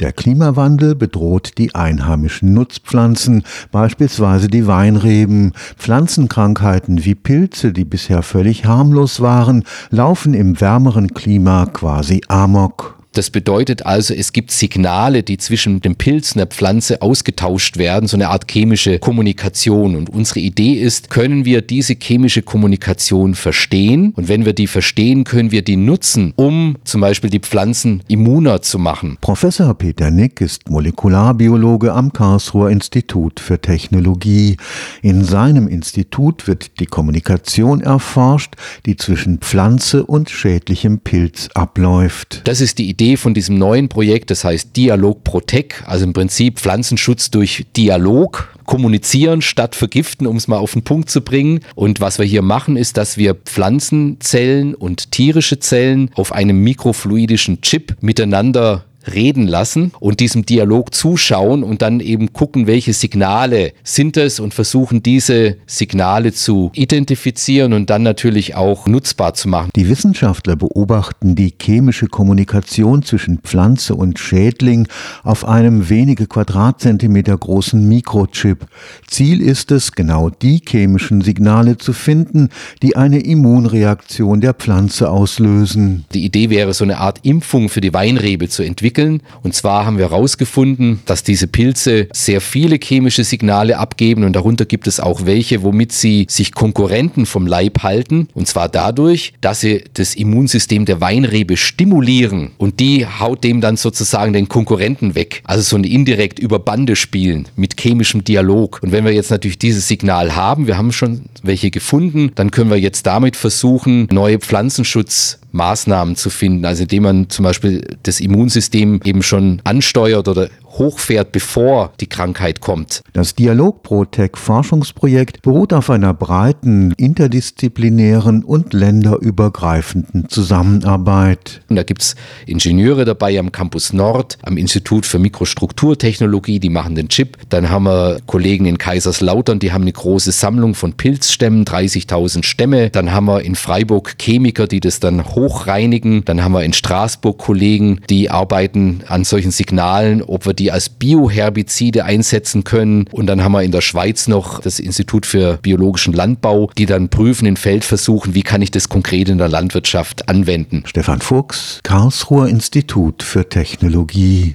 Der Klimawandel bedroht die einheimischen Nutzpflanzen, beispielsweise die Weinreben. Pflanzenkrankheiten wie Pilze, die bisher völlig harmlos waren, laufen im wärmeren Klima quasi amok. Das bedeutet also, es gibt Signale, die zwischen dem Pilz und der Pflanze ausgetauscht werden, so eine Art chemische Kommunikation. Und unsere Idee ist, können wir diese chemische Kommunikation verstehen? Und wenn wir die verstehen, können wir die nutzen, um zum Beispiel die Pflanzen immuner zu machen. Professor Peter Nick ist Molekularbiologe am Karlsruher Institut für Technologie. In seinem Institut wird die Kommunikation erforscht, die zwischen Pflanze und schädlichem Pilz abläuft. Das ist die Idee Idee von diesem neuen Projekt, das heißt Dialog Protect, also im Prinzip Pflanzenschutz durch Dialog, kommunizieren statt vergiften, um es mal auf den Punkt zu bringen. Und was wir hier machen, ist, dass wir Pflanzenzellen und tierische Zellen auf einem mikrofluidischen Chip miteinander reden lassen und diesem Dialog zuschauen und dann eben gucken, welche Signale sind es und versuchen diese Signale zu identifizieren und dann natürlich auch nutzbar zu machen. Die Wissenschaftler beobachten die chemische Kommunikation zwischen Pflanze und Schädling auf einem wenige Quadratzentimeter großen Mikrochip. Ziel ist es, genau die chemischen Signale zu finden, die eine Immunreaktion der Pflanze auslösen. Die Idee wäre, so eine Art Impfung für die Weinrebe zu entwickeln entwickeln. Und zwar haben wir herausgefunden, dass diese Pilze sehr viele chemische Signale abgeben und darunter gibt es auch welche, womit sie sich Konkurrenten vom Leib halten. Und zwar dadurch, dass sie das Immunsystem der Weinrebe stimulieren und die haut dem dann sozusagen den Konkurrenten weg. Also so ein indirekt über Bande spielen mit chemischem Dialog. Und wenn wir jetzt natürlich dieses Signal haben, wir haben schon welche gefunden, dann können wir jetzt damit versuchen, neue Pflanzenschutz Maßnahmen zu finden, also indem man zum Beispiel das Immunsystem eben schon ansteuert oder hochfährt, bevor die Krankheit kommt. Das Dialog-Protec-Forschungsprojekt beruht auf einer breiten, interdisziplinären und länderübergreifenden Zusammenarbeit. Und da gibt es Ingenieure dabei am Campus Nord, am Institut für Mikrostrukturtechnologie, die machen den Chip. Dann haben wir Kollegen in Kaiserslautern, die haben eine große Sammlung von Pilzstämmen, 30.000 Stämme. Dann haben wir in Freiburg Chemiker, die das dann hochreinigen. Dann haben wir in Straßburg Kollegen, die arbeiten an solchen Signalen, ob wir die die als Bioherbizide einsetzen können. Und dann haben wir in der Schweiz noch das Institut für biologischen Landbau, die dann prüfen in Feldversuchen, wie kann ich das konkret in der Landwirtschaft anwenden. Stefan Fuchs, Karlsruher Institut für Technologie.